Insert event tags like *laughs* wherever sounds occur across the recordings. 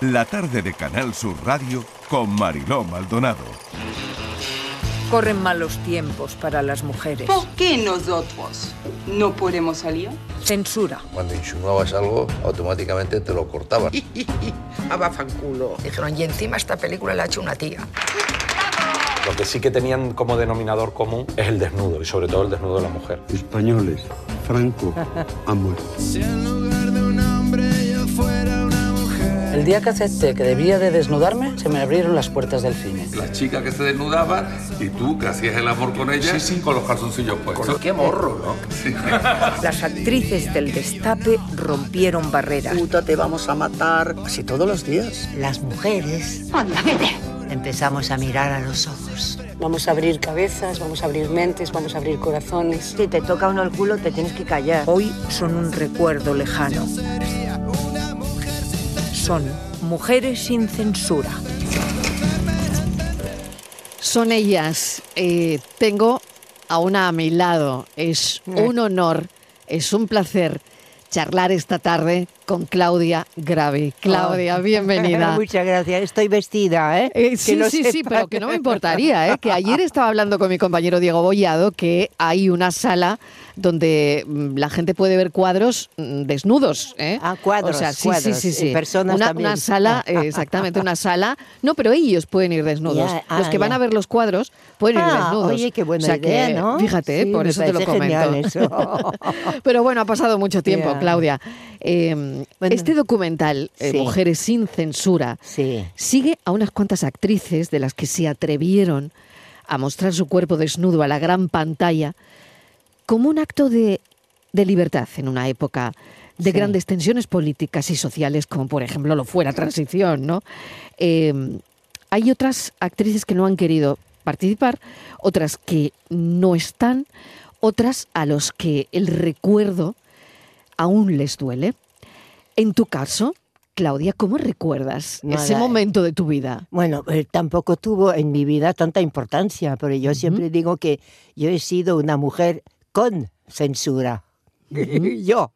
la tarde de Canal Sur Radio con Mariló Maldonado. Corren malos tiempos para las mujeres. ¿Por qué nosotros no podemos salir? Censura. Cuando insinuabas algo, automáticamente te lo cortaban. *laughs* Abafanculo. Dijeron, y encima esta película la ha hecho una tía. Lo que sí que tenían como denominador común es el desnudo, y sobre todo el desnudo de la mujer. Españoles, Franco *laughs* ha muerto. El día que acepté que debía de desnudarme, se me abrieron las puertas del cine. La chica que se desnudaba y tú que hacías el amor con ella con los calzoncillos puestos. Qué morro, ¿no? Las actrices del destape rompieron barreras. Puta, te vamos a matar. Así todos los días. Las mujeres empezamos a mirar a los ojos. Vamos a abrir cabezas, vamos a abrir mentes, vamos a abrir corazones. Si te toca uno el culo, te tienes que callar. Hoy son un recuerdo lejano. Son mujeres sin censura. Son ellas. Eh, tengo a una a mi lado. Es un honor, es un placer charlar esta tarde con Claudia Gravi. Claudia, Oh. *laughs* bienvenida. Muchas gracias. Estoy vestida, ¿eh? Eh, sí, sí, sí, pero que no me importaría, ¿eh? que ayer *laughs* estaba hablando con mi compañero Diego Bollado que hay una sala donde mm, la gente puede ver cuadros mm, desnudos. ¿eh? Ah, cuadros, O sea, sí, cuadros, sí, sí, sí. personas una, también. una sala, *laughs* eh, exactamente, una sala. No, pero ellos pueden ir desnudos. Ya, ah, los que van a ver los cuadros pueden ir Ah, desnudos. oye, qué buena O sea que, idea, ¿no? Fíjate, Sí, por eso te lo comento. eso. *laughs* Pero bueno, ha pasado mucho *laughs* tiempo. Claudia. Eh, Bueno. este documental, eh, Sí. Mujeres sin censura, Sí. sigue a unas cuantas actrices de las que se atrevieron a mostrar su cuerpo desnudo a la gran pantalla como un acto de, de libertad en una época de Sí. grandes tensiones políticas y sociales, como por ejemplo lo fue la transición, ¿no? Eh, hay otras actrices que no han querido participar, otras que no están, otras a los que el recuerdo aún les duele. En tu caso, Claudia, ¿cómo recuerdas ese Nada. momento de tu vida? Bueno, eh, tampoco tuvo en mi vida tanta importancia, pero yo siempre digo que yo he sido una mujer con censura. *laughs* yo.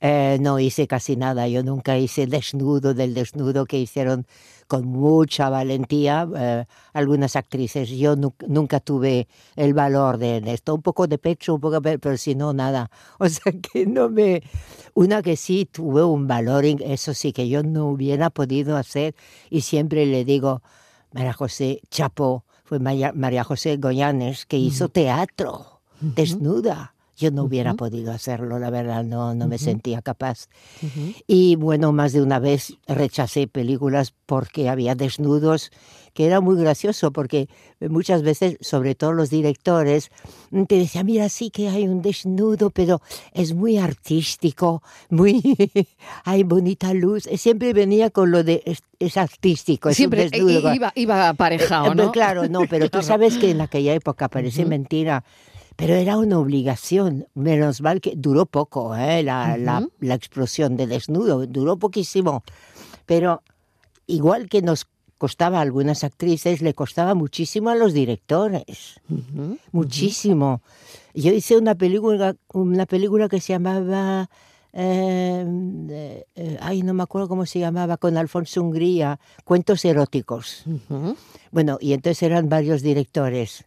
Eh, no hice casi nada, yo nunca hice desnudo del desnudo que hicieron con mucha valentía eh, algunas actrices. Yo nu- nunca tuve el valor de esto, un poco de pecho, un poco, pe- pero si no, nada. *laughs* O sea que no me... Una que sí tuvo un valor, eso sí que yo no hubiera podido hacer y siempre le digo, María José Chapo, fue María, María José Goyanes, que hizo teatro, desnuda. Yo no hubiera podido hacerlo, la verdad, no, no me sentía capaz. Y bueno, más de una vez rechacé películas porque había desnudos, que era muy gracioso, porque muchas veces, sobre todo los directores, te decían, mira, sí que hay un desnudo, pero es muy artístico, muy... *laughs* hay bonita luz. Siempre venía con lo de, es, es artístico, es Siempre un desnudo. i- iba, iba aparejado, Eh, ¿no? Claro, no, pero tú *laughs* sabes que en aquella época parece mentira, pero era una obligación. Menos mal que duró poco, ¿eh? la, la- explosión de desnudo, duró poquísimo. Pero igual que nos costaba a algunas actrices, le costaba muchísimo a los directores. Muchísimo. Yo hice una película, una película que se llamaba. eh, eh, eh, ay, no me acuerdo cómo se llamaba, con Alfonso Hungría, Cuentos eróticos. Bueno, y entonces eran varios directores.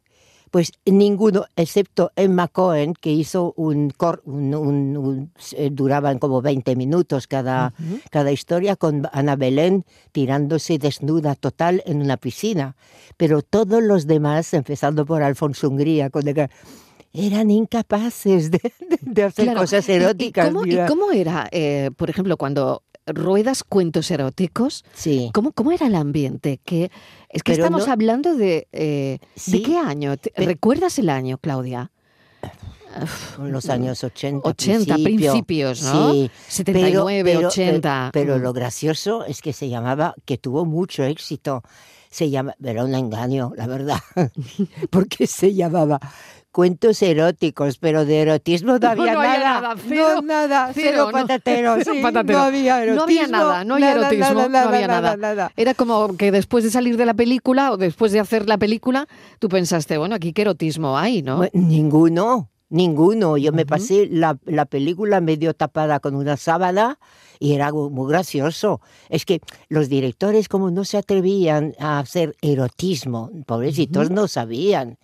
Pues ninguno, excepto Emma Cohen, que hizo un, cor- un, un- un- eh, duraban como 20 minutos cada, cada historia, con Ana Belén tirándose desnuda total en una piscina. Pero todos los demás, empezando por Alfonso Hungría, con el eran incapaces de, hacer Claro. cosas ¿Y- y eróticas. cómo, y mira. cómo era, eh, por ejemplo, cuando ruedas cuentos eróticos? Sí. ¿Cómo, cómo era el ambiente? Que, es que Pero estamos no- hablando de... eh, Sí. ¿De qué año? ¿Te- Pe- ¿Recuerdas el año, Claudia? En los años 80. 80, principio. principios, ¿no? Sí. 79, 80. Pero, Mm. lo gracioso es que se llamaba, que tuvo mucho éxito. Se llama, era un engaño, la verdad, *laughs* porque se llamaba cuentos eróticos, pero de erotismo no había no había nada. nada, cero, no, nada, cero, cero, no. patatero, *laughs* Cero sí, patatero. No había erotismo. No había nada, no había nada, erotismo, nada, no había nada. Era como que después de salir de la película o después de hacer la película, tú pensaste, bueno, aquí qué erotismo hay, ¿no? Bueno, Ninguno, ninguno. Yo me pasé la, la película medio tapada con una sábana y era algo muy gracioso. Es que los directores como no se atrevían a hacer erotismo, pobrecitos no sabían.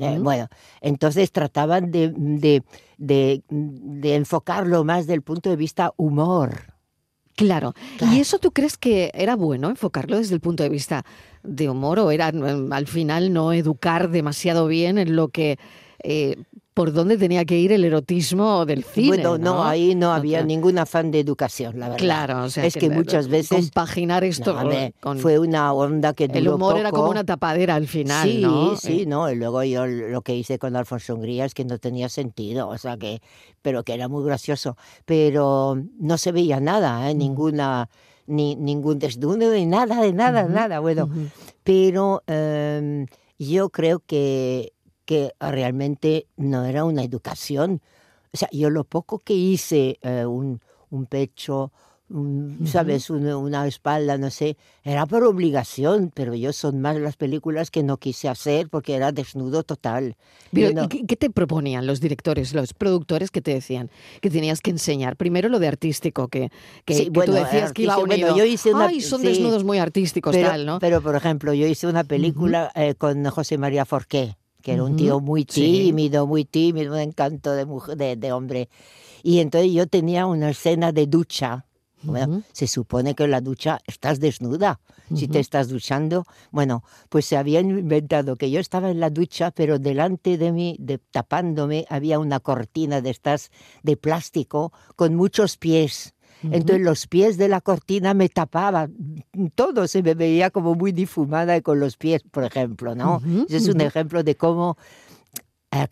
Eh, bueno, entonces trataban de, de, de, de enfocarlo más del punto de vista humor. Claro. ¿Y eso tú crees que era bueno enfocarlo desde el punto de vista de humor o era al final no educar demasiado bien en lo que eh, por dónde tenía que ir el erotismo del cine. Bueno, no, ahí no había ningún afán de educación, la verdad. Claro, o sea, es que, muchas veces compaginar esto No, a ver, con fue una onda que el duró humor era como una tapadera al final, sí, ¿no? Sí, Eh, no, y luego yo lo que hice con Alfonso Hungría es que no tenía sentido, o sea que, pero que era muy gracioso, pero no se veía nada, ¿eh? ninguna, ni ningún desnudo, ni nada, de nada, nada, bueno, pero em, yo creo que, que realmente no era una educación, o sea, yo lo poco que hice, eh, un, un pecho, un- ¿sabes? Una, una espalda, no sé, era por obligación, pero yo son más las películas que no quise hacer porque era desnudo total. Pero, no- ¿y qué, te proponían los directores, los productores que te decían que tenías que enseñar? Primero lo de artístico, que, que, Sí, que bueno, tú decías que iba unido. bueno, yo hice una- Ay, son sí. desnudos muy artísticos, pero, tal, ¿no? pero, por ejemplo, yo hice una película eh, con José María Forqué, que era un tío muy sí. tímido, muy tímido, un encanto de, mujer, de, de hombre. Y entonces yo tenía una escena de ducha. Bueno, se supone que en la ducha estás desnuda. Si te estás duchando, bueno, pues se habían inventado que yo estaba en la ducha, pero delante de mí, de, tapándome, había una cortina de estas de plástico con muchos pies. Entonces los pies de la cortina me tapaban, todo se me veía como muy difumada con los pies, por ejemplo, ¿no? Ese es un ejemplo de cómo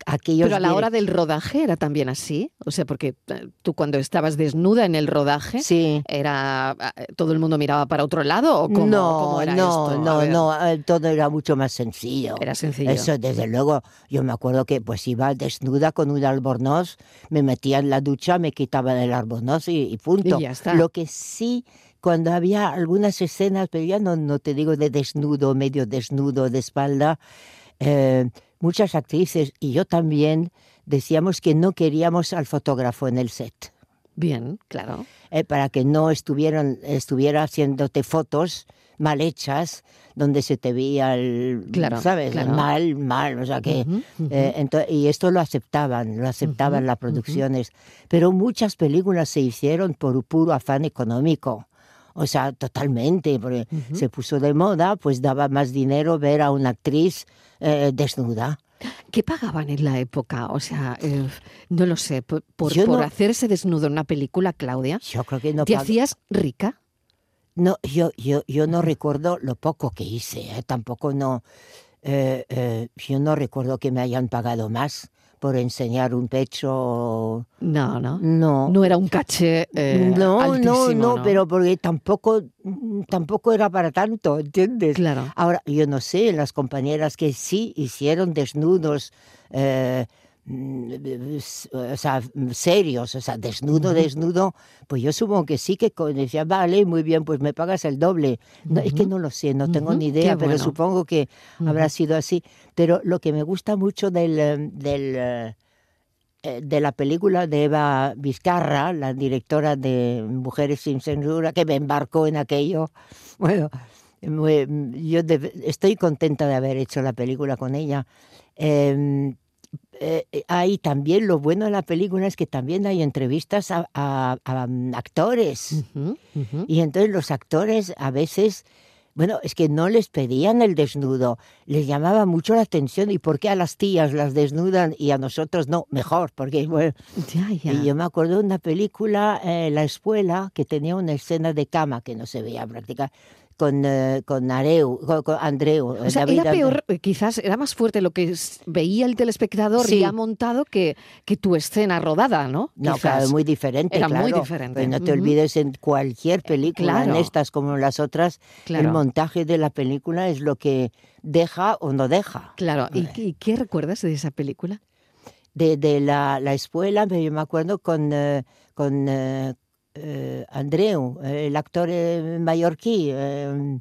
aquellos... Pero a la hora del rodaje era también así, o sea, porque eh, tú cuando estabas desnuda en el rodaje, era eh, todo el mundo miraba para otro lado o cómo, no, cómo era no, esto? No, eh, todo era mucho más sencillo. Era sencillo. Eso, desde luego, yo me acuerdo que pues iba desnuda con un albornoz, me metía en la ducha, me quitaba el albornoz y, y punto. Y ya está. Lo que sí, cuando había algunas escenas, pero ya no, no te digo de desnudo, medio desnudo, de espalda, eh, muchas actrices y yo también decíamos que no queríamos al fotógrafo en el set. Bien, claro. Eh, para que no estuvieran, estuviera haciéndote fotos mal hechas, donde se te veía el, Claro, ¿sabes? claro. Mal, mal, o sea que... Eh, y esto lo aceptaban, lo aceptaban las producciones, pero muchas películas se hicieron por puro afán económico. O sea, totalmente, porque se puso de moda, pues daba más dinero ver a una actriz eh, desnuda. ¿Qué pagaban en la época? O sea, eh, no lo sé, por, por, Yo por no- hacer ese desnudo en una película, Claudia. Yo creo que no ¿Te hacías rica? No, yo, yo, yo no recuerdo lo poco que hice, ¿eh? tampoco no. eh, eh, yo no recuerdo que me hayan pagado más por enseñar un pecho. No, no. No. No era un caché eh, no, altísimo, no, no, pero porque tampoco, tampoco era para tanto, ¿entiendes? Claro. Ahora, yo no sé, las compañeras que sí hicieron desnudos, eh, o sea, serios, o sea, desnudo, desnudo, pues yo supongo que sí que decía, vale, muy bien, pues me pagas el doble. No, Es que no lo sé, no tengo ni qué idea, pero bueno. supongo que habrá sido así. Pero lo que me gusta mucho del, eh, del eh, eh, de la película de Eva Vizcarra, la directora de Mujeres sin Censura, que me embarcó en aquello. *laughs* Bueno, yo estoy contenta de haber hecho la película con ella. Eh, eh, hay también lo bueno de la película es que también hay entrevistas a, a- a, mm, actores. Y entonces los actores a veces, bueno, es que no les pedían el desnudo, les llamaba mucho la atención. ¿Y por qué a las tías las desnudan y a nosotros no? Mejor, porque, bueno. Ya, ya. Y yo me acuerdo de una película, eh, La Espuela, que tenía una escena de cama que no se veía prácticamente. Con, eh, con, Areu, con, con Andreu. O sea, David era peor, eh, quizás era más fuerte lo que veía el telespectador Sí. ya montado que, que tu escena rodada, ¿no? No, Quizás. claro, muy diferente. Era muy diferente. Pero no te olvides en cualquier película, en claro. estas como en las otras, Claro. el montaje de la película es lo que deja o no deja. Claro. ¿Y, y qué recuerdas de esa película? De, de la, la escuela, yo me acuerdo con, eh, con eh, eh, Andreu, eh, el actor eh, mallorquí. eh,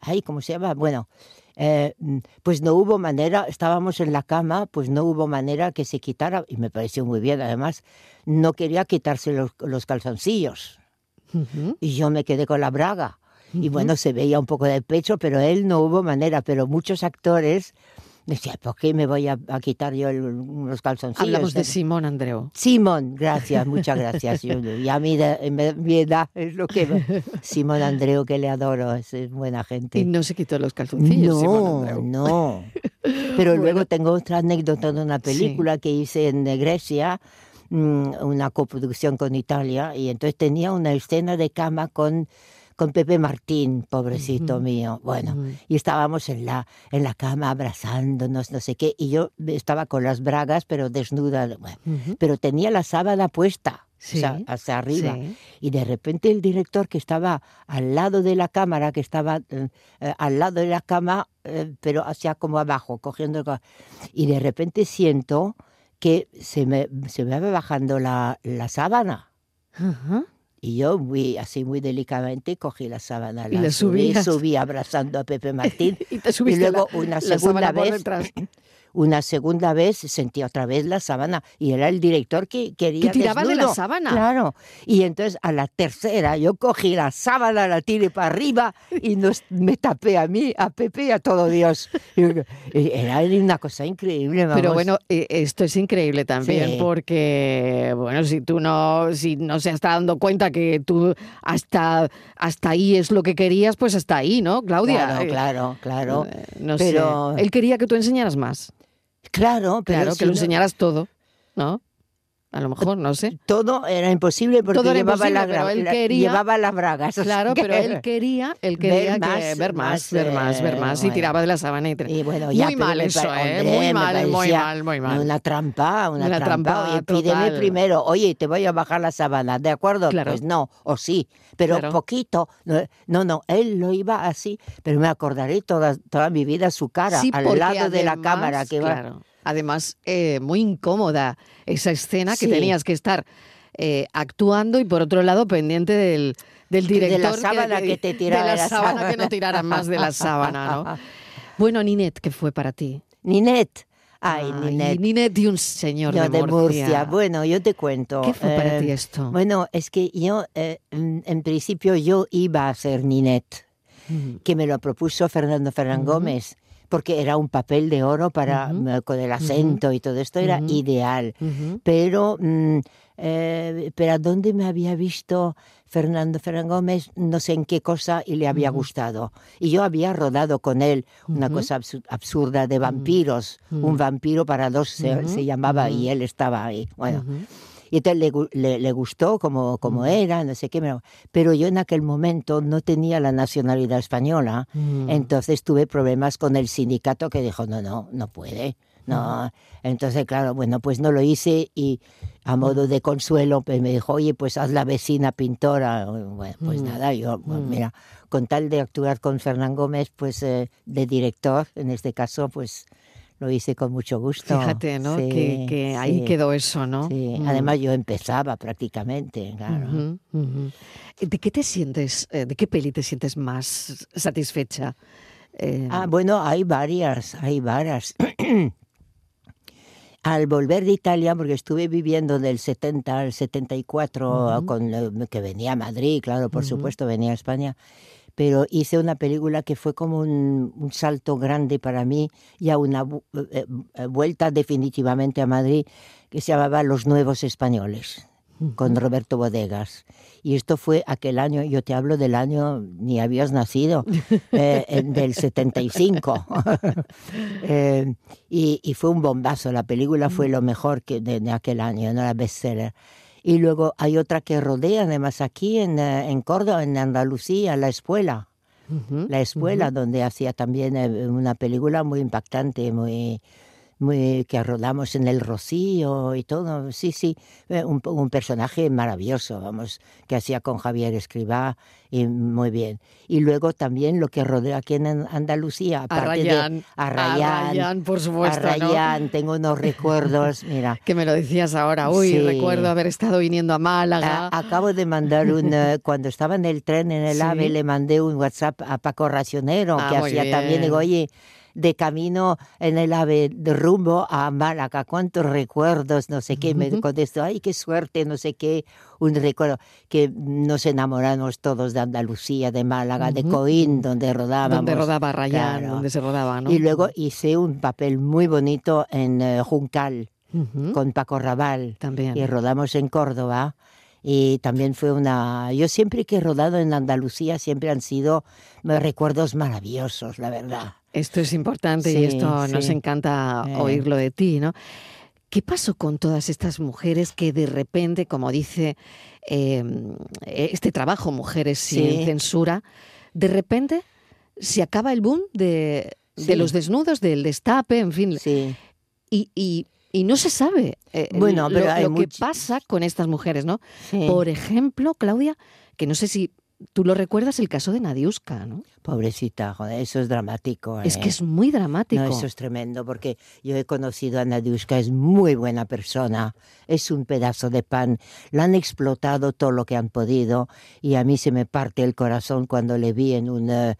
ay, ¿cómo se llama? Bueno, eh, pues no hubo manera, estábamos en la cama, pues no hubo manera que se quitara, y me pareció muy bien, además, no quería quitarse los, los calzoncillos. y yo me quedé con la braga. Y bueno, se veía un poco de pecho, pero él no hubo manera. Pero muchos actores decían, ¿por qué me voy a, a quitar yo unos calzoncillos? Hablamos de Simón Andreu. Simón, gracias, *laughs* muchas gracias. Yo- y a mí, mi- mi edad, es lo que... Simón Andreu, que le adoro, es, es buena gente. Y no se quitó los calzoncillos, Simón No, Andreu. no. *laughs* Pero luego tengo otra anécdota de una película que hice en Grecia, mm, una coproducción con Italia, y entonces tenía una escena de cama con, con Pepe Martín, pobrecito mío. Bueno, y estábamos en la, en la cama abrazándonos, no sé qué, y yo estaba con las bragas, pero desnuda, bueno, pero tenía la sábana puesta. o sea, Sí, hacia arriba. sí. Y de repente el director que estaba al lado de la cámara, que estaba eh, eh, al lado de la cama, eh, pero hacia como abajo, cogiendo... el Y de repente siento que se me, se me va bajando la, la sábana. Y yo, muy, así muy delicadamente, cogí la sábana, Y la subí, subí abrazando a Pepe Martín. *laughs* Y te subiste luego la- una la segunda vez. *laughs* una segunda vez sentí otra vez la sábana y era el director que quería Que tiraba de la sábana. Claro. Y entonces a la tercera yo cogí la sábana, la tiré para arriba y nos, me tapé a mí, a Pepe y a todo Dios. Era una cosa increíble. Pero vamos. bueno, eh, esto es increíble también Sí. porque, bueno, si tú no, si no se está dando cuenta que tú hasta, hasta ahí es lo que querías, pues hasta ahí, ¿no, Claudia? Claro, Eh, claro, claro. eh, No pero, sé. Él quería que tú enseñaras más. Claro, pero Claro, si que lo no- enseñaras todo, ¿no? A lo mejor, no sé. Todo era imposible porque Todo era llevaba, imposible, la, él quería- llevaba las bragas. Claro, que- pero él quería, él *laughs* quería Ver que- más, ver más, ver más, ver eh, más, y bueno. tiraba de la sábana y, Y bueno, ya, muy mal eso, ¿eh? hombre, muy mal, muy mal, muy mal. Una trampa, una, Una trampa. trampa Oye, pídeme primero, oye, te voy a bajar la sábana, ¿de acuerdo? Claro. Pues no, o sí, pero Claro. poquito. No, no, él lo iba así, pero me acordaré toda, toda mi vida su cara, Sí, al lado de la además, cámara que va. Además, eh, muy incómoda esa escena que tenías que estar eh, actuando y por otro lado pendiente del, del De la director sábana que te tiraba de la, sábana, sábana. que no tirara más de la sábana, ¿no? *laughs* Bueno, Ninet, ¿qué fue para ti? Ninet. Ay, Ninet. Ninet y un señor de Murcia. Bueno, yo te cuento. ¿Qué fue para eh, ti esto? Bueno, es que yo, eh, en principio, yo iba a ser Ninet, Mm. que me lo propuso Fernando Ferran Gómez, porque era un papel de oro para eh, con el acento y todo esto era ideal. Pero, mm, eh, pero ¿a dónde me había visto Fernando Ferran Gómez? No sé en qué cosa y le había gustado. Y yo había rodado con él una cosa absu- absurda de vampiros. Un vampiro para dos se, se llamaba y él estaba ahí. Bueno. Y entonces le, le- le gustó como, como era, no sé qué, pero- pero yo en aquel momento no tenía la nacionalidad española, Mm. entonces tuve problemas con el sindicato que dijo, no, no, no puede. No, entonces claro, bueno, pues no lo hice y a modo de consuelo pues me dijo, oye, pues haz la vecina pintora. Bueno, pues Mm. nada, yo, pues, Mm. mira, con tal de actuar con Fernán Gómez, pues eh, de director, en este caso, pues lo hice con mucho gusto. Fíjate, ¿no? Sí, que que ahí sí. quedó eso, ¿no? Sí, Mm. además yo empezaba prácticamente, claro. Ujú, ujú. ¿De qué te sientes, eh, de qué peli te sientes más satisfecha? Eh, Ah, bueno, hay varias, hay varias. *clears throat* Al volver de Italia, porque estuve viviendo del 70 al 74, con, eh, que venía a Madrid, claro, por supuesto, venía a España, pero hice una película que fue como un, un salto grande para mí y a una vu- eh, eh, vuelta definitivamente a Madrid, que se llamaba Los Nuevos Españoles con Roberto Bodegas. Y esto fue aquel año, yo te hablo del año, ni habías nacido, eh, en- del 75. *laughs* Eh, y, y fue un bombazo, la película fue lo mejor que de, de aquel año, no la bestseller. Y luego hay otra que rodea, además aquí en, eh, en Córdoba, en Andalucía, La Espuela. ujú. La Espuela, donde hacía también eh, una película muy impactante, muy, muy que rodamos en el Rocío y todo. Sí, sí, eh, un, un personaje maravilloso, vamos, que hacía con Javier Escribá y muy bien. Y luego también lo que rodea aquí en Andalucía, aparte Rayán, de a a Rayán, Rayán, por supuesto, a ¿no? Tengo unos recuerdos, mira. *laughs* Que me lo decías ahora. Uy, Sí. recuerdo haber estado viniendo a Málaga. A- acabo de mandar un, eh, *laughs* cuando estaba en el tren en el Sí. AVE, le mandé un WhatsApp a Paco Racionero, Ah, que hacía también, bien. digo, oye, de camino en el ave de rumbo a Málaga, cuántos recuerdos, no sé qué, me contestó, ay, qué suerte, no sé qué, un recuerdo que nos enamoramos todos de Andalucía, de Málaga, de Coín, donde rodábamos. Donde rodaba Rayán, donde se rodaba, ¿no? Y luego hice un papel muy bonito en eh, Juncal, con Paco Raval. También. Y rodamos en Córdoba. Y también fue una... Yo siempre que he rodado en Andalucía siempre han sido eh, recuerdos maravillosos, la verdad. Esto es importante y esto nos encanta Eh. oírlo de ti, ¿no? ¿Qué pasó con todas estas mujeres que de repente, como dice eh, este trabajo, Mujeres sin censura, de repente se acaba el boom de, de los desnudos, del destape, en fin. Y, y- y no se sabe eh, Bueno, lo, pero hay lo que pasa con estas mujeres, ¿no? Por ejemplo, Claudia, que no sé si tú lo recuerdas, el caso de Nadiuska, ¿no? Pobrecita, joder, eso es dramático. Es ¿eh? que es muy dramático. No, eso es tremendo, porque yo he conocido a Nadiuska, es muy buena persona, es un pedazo de pan, la han explotado todo lo que han podido y a mí se me parte el corazón cuando le vi en un...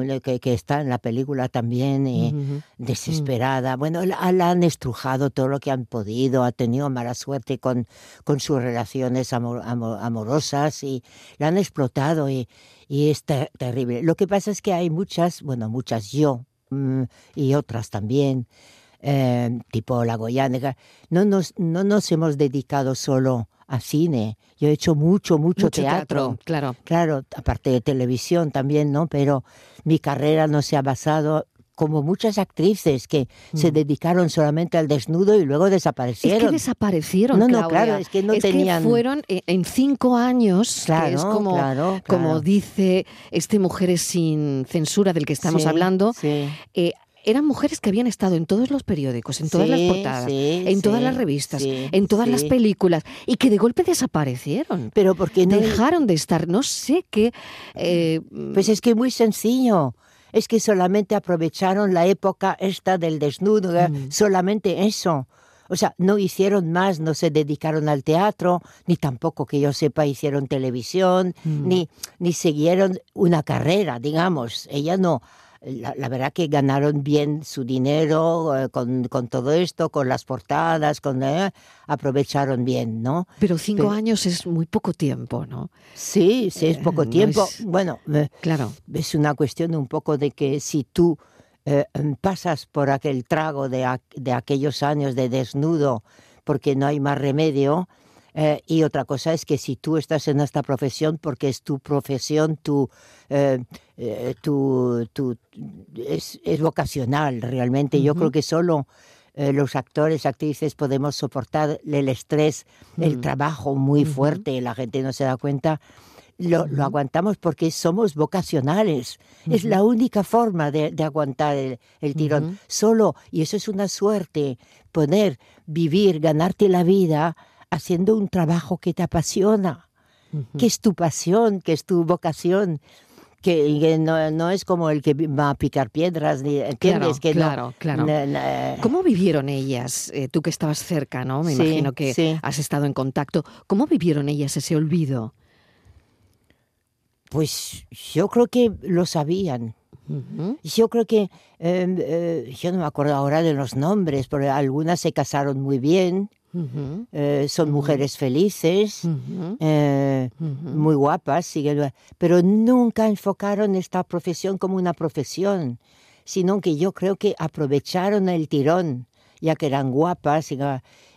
eh, que, que está en la película también, y Ujú. desesperada. Bueno, la, la han estrujado todo lo que han podido, ha tenido mala suerte con, con sus relaciones amor- amor- amorosas y la han explotado y, y es ter- terrible. Lo que pasa es que hay muchas, bueno, muchas yo mm, y otras también, eh, tipo la no nos, no nos hemos dedicado solo a cine. Yo he hecho mucho, mucho, Mucho teatro, claro. Claro, aparte de televisión también, ¿no? Pero mi carrera no se ha basado como muchas actrices que se dedicaron solamente al desnudo y luego Mm. Es desaparecieron. que desaparecieron. No, no, Claudia. claro, es que no tenían- fueron eh, en cinco años, que es Claro, como, claro, como claro. dice este Mujeres sin censura del que estamos Sí, hablando. sí. eh, eran mujeres que habían estado en todos los periódicos, en todas las Sí, portadas, sí, en todas sí, las revistas, en todas las películas, y que de golpe desaparecieron. Pero porque no Dejaron de estar, no sé qué. eh, Pues es que muy sencillo. Es que solamente aprovecharon la época esta del desnudo, ¿eh? Mm. solamente eso. O sea, no hicieron más, no se dedicaron al teatro, ni tampoco que yo sepa hicieron televisión, Mm. ni, ni siguieron una carrera, digamos. Ella no. La, la verdad que ganaron bien su dinero eh, con, con todo esto, con las portadas, con eh, aprovecharon bien, ¿no? pero cinco pero- años es muy poco tiempo, ¿no? Sí, sí, es poco no tiempo. es- Bueno, eh, Claro. es una cuestión un poco de que si tú eh, pasas por aquel trago de, de aquellos años de desnudo porque no hay más remedio, eh, y otra cosa es que si tú estás en esta profesión porque es tu profesión, tu, eh, eh, tu, tu- es, es vocacional realmente. Yo creo que solo eh, los actores, actrices podemos soportar el estrés, el trabajo muy fuerte, la gente no se da cuenta. Lo, lo aguantamos porque somos vocacionales. Es la única forma de, de aguantar el, el tirón. Solo, y eso es una suerte, poder vivir, ganarte la vida haciendo un trabajo que te apasiona, que es tu pasión, que es tu vocación. Que, no, no es como el que va a picar piedras, ni, ¿entiendes? Claro, que no- claro, claro. na- na- ¿Cómo vivieron ellas? Eh, tú que estabas cerca, ¿no? Me Sí, imagino que sí. has estado en contacto. ¿Cómo vivieron ellas ese olvido? Pues yo creo que lo sabían. Yo creo que, eh, eh, yo no me acuerdo ahora de los nombres, pero algunas se casaron muy bien, Eh, son mujeres felices, eh, muy guapas, siguen- pero nunca enfocaron esta profesión como una profesión, sino que yo creo que aprovecharon el tirón, ya que eran guapas, y,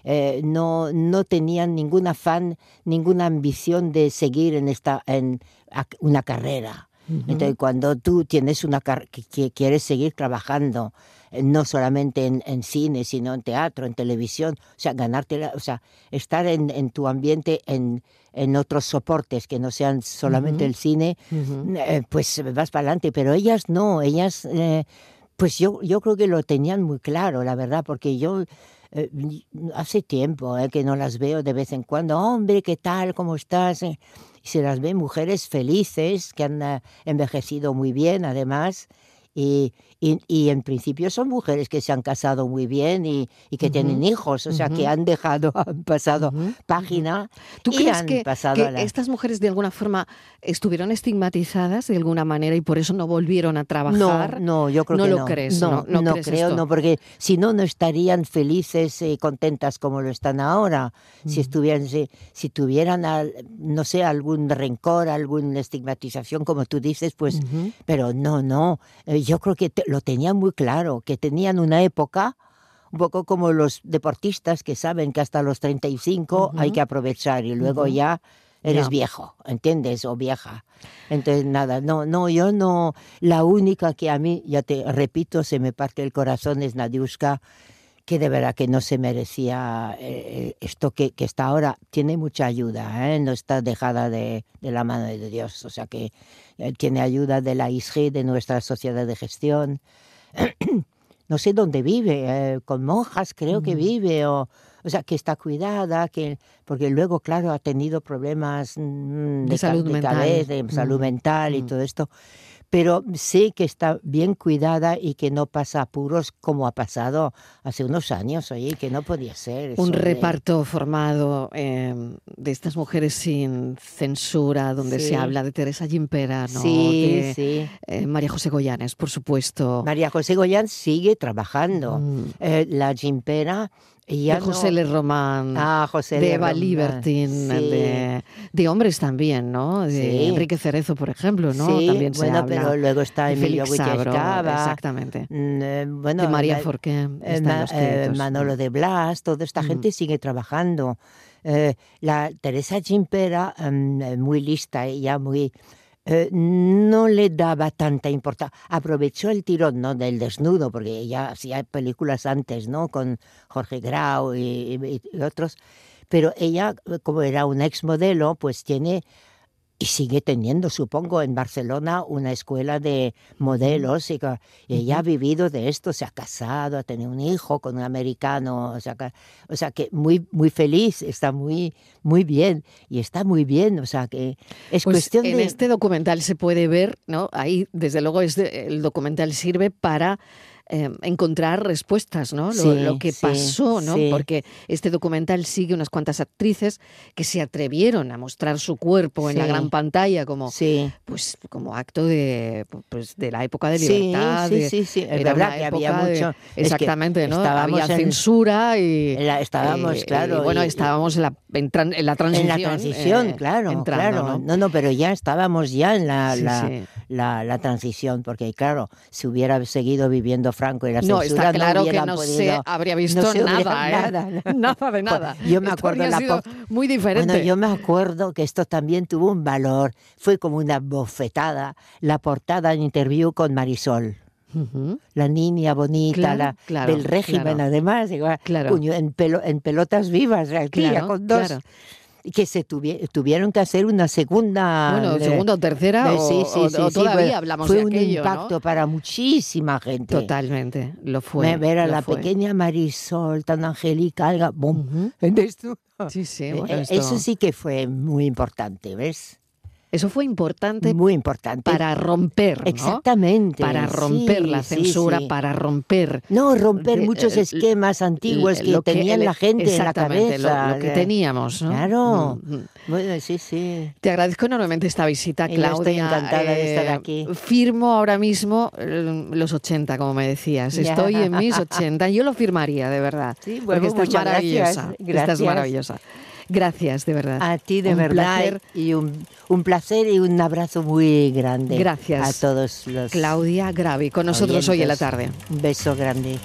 eh, no, no tenían ningún afán, ninguna ambición de seguir en esta en una carrera. Entonces, cuando tú tienes una que, que quieres seguir trabajando, no solamente en, en cine, sino en teatro, en televisión, o sea, ganarte, la- o sea, estar en, en tu ambiente en, en otros soportes que no sean solamente el cine, eh, pues vas para adelante. Pero ellas no, ellas, eh, pues yo, yo creo que lo tenían muy claro, la verdad, porque yo eh, hace tiempo que no las veo de vez en cuando. Hombre, ¿qué tal? ¿Cómo estás? Y se las ve mujeres felices, que han envejecido muy bien, además, Y, y, y en principio son mujeres que se han casado muy bien y, y que tienen hijos, o sea, que Ujú. han dejado, han pasado página ¿Tú y crees han que, pasado que a la... estas mujeres de alguna forma estuvieron estigmatizadas de alguna manera y por eso no volvieron a No, trabajar? no, yo creo no que lo no. crees, no, no, no crees creo, esto. no, porque si no, no estarían felices y contentas como lo están ahora. Si estuvieran, si, si tuvieran, al- no sé, algún rencor, alguna estigmatización, como tú dices, pues, pero no, no. Eh, Yo creo que te- lo tenían muy claro, que tenían una época. Un poco como los deportistas que saben que hasta los 35 hay que aprovechar y luego Ujú. ya eres viejo, ¿entiendes? O vieja. Entonces, nada, no, no, yo no. La única que a mí, ya te repito, se me parte el corazón es Nadiuska, que de verdad que no se merecía eh, esto que, que está ahora. Tiene mucha ayuda, ¿eh? no está dejada de, de la mano de Dios. O sea que eh, tiene ayuda de la ISG, de nuestra sociedad de gestión. *clears throat* no sé dónde vive, eh, con monjas creo que vive, o, o sea, que está cuidada, que porque luego, claro, ha tenido problemas mm, De ca- salud mental. de salud Mm, mental y mm. todo esto. Pero sé que está bien cuidada y que no pasa apuros como ha pasado hace unos años, oye, que no podía ser. Un eso reparto formado eh, de estas mujeres sin censura, donde Sí. se habla de Teresa Gimpera, ¿no? Sí, de sí. eh, María José Goyanes, por supuesto. María José Goyán sigue trabajando. Mm. Eh, la Gimpera ya de no- José L. Román. Ah, José de. Eva Libertin, sí. de, de hombres también, ¿no? De Sí. Enrique Cerezo, por ejemplo, ¿no? Sí, también se bueno, habla. pero luego está Emilio Guillescava, Exactamente. Mm, eh, bueno, de María Forqué. eh, Ma- eh. Manolo de Blas, toda esta Mm. gente sigue trabajando. Eh, la Teresa Gimpera, mm, eh, muy lista, ella muy... eh, no le daba tanta importancia. Aprovechó el tirón ¿no? del desnudo, porque ella hacía películas antes, ¿no? Con Jorge Grau y, otros. Pero ella, como era una exmodelo, pues tiene y sigue teniendo, supongo, en Barcelona una escuela de modelos y, ella ha vivido de esto, se ha casado, ha tenido un hijo con un americano, o sea, que, o sea que muy muy feliz, está muy muy bien y está muy bien, o sea que es Pues cuestión en de este documental se puede ver, ¿no? Ahí, desde luego, este- el documental sirve para eh, encontrar respuestas, ¿no? Lo, Sí, lo que sí, pasó, ¿no? sí. Porque este documental sigue unas cuantas actrices que se atrevieron a mostrar su cuerpo en la gran pantalla como, sí. pues, como acto de, pues, de la época de libertad. sí, de- sí, sí, era verdad una que había de- mucho- es que exactamente, ¿no? Había en- censura y La- estábamos, eh, claro, y bueno, estábamos en la, en tran- en la transición. En la transición, eh, claro, entrando, claro. ¿no? ¿no? no, pero ya estábamos ya en la, la. La, la transición, porque claro, si hubiera seguido viviendo Franco y la No, censura, está claro que hubieran no podido- se habría visto no se nada, *laughs* ¿eh? nada, Nada *laughs* de nada. Yo me Esto acuerdo la sido muy diferente. Bueno, yo me acuerdo que esto también tuvo un valor, fue como una bofetada, la portada en interview con Marisol. Ujú. La niña bonita, Claro, la, claro, del régimen, claro. además, igual, Claro. puño, en, pelo- en pelotas vivas, aquí, con dos. Que se tuvi- tuvieron que hacer una segunda. Bueno, segunda o tercera, o, sí, sí, o- sí, o todavía hablamos fue de un impacto para muchísima gente. Totalmente, lo fue. Ver a la fue. pequeña Marisol tan angelical, boom, Ujú. en esto. Sí, sí, Eh, bueno, eh, esto- Eso sí que fue muy importante, ¿ves? Eso fue importante Muy importante. para romper, ¿no? Exactamente. Para romper sí, la sí, censura, sí. para romper No, romper de- muchos eh, esquemas antiguos que lo tenían el- la gente en la exactamente, lo- cabeza. Lo, que eh. teníamos, ¿no? Claro. Mm, mm. Bueno, sí, sí. Te agradezco enormemente esta visita, yo Claudia. estoy encantada de estar Eh, aquí. Firmo ahora mismo eh, los 80, como me decías. Estoy en mis 80. Yo lo firmaría, de verdad. Sí, porque bueno, estás muchas maravillosa. gracias. Estás Gracias. maravillosa. Gracias, de verdad. A ti de Un verdad placer. y un, un placer y un abrazo muy grande. Gracias. A todos los Claudia Gravi, con nosotros hoy en la tarde. Un beso grande.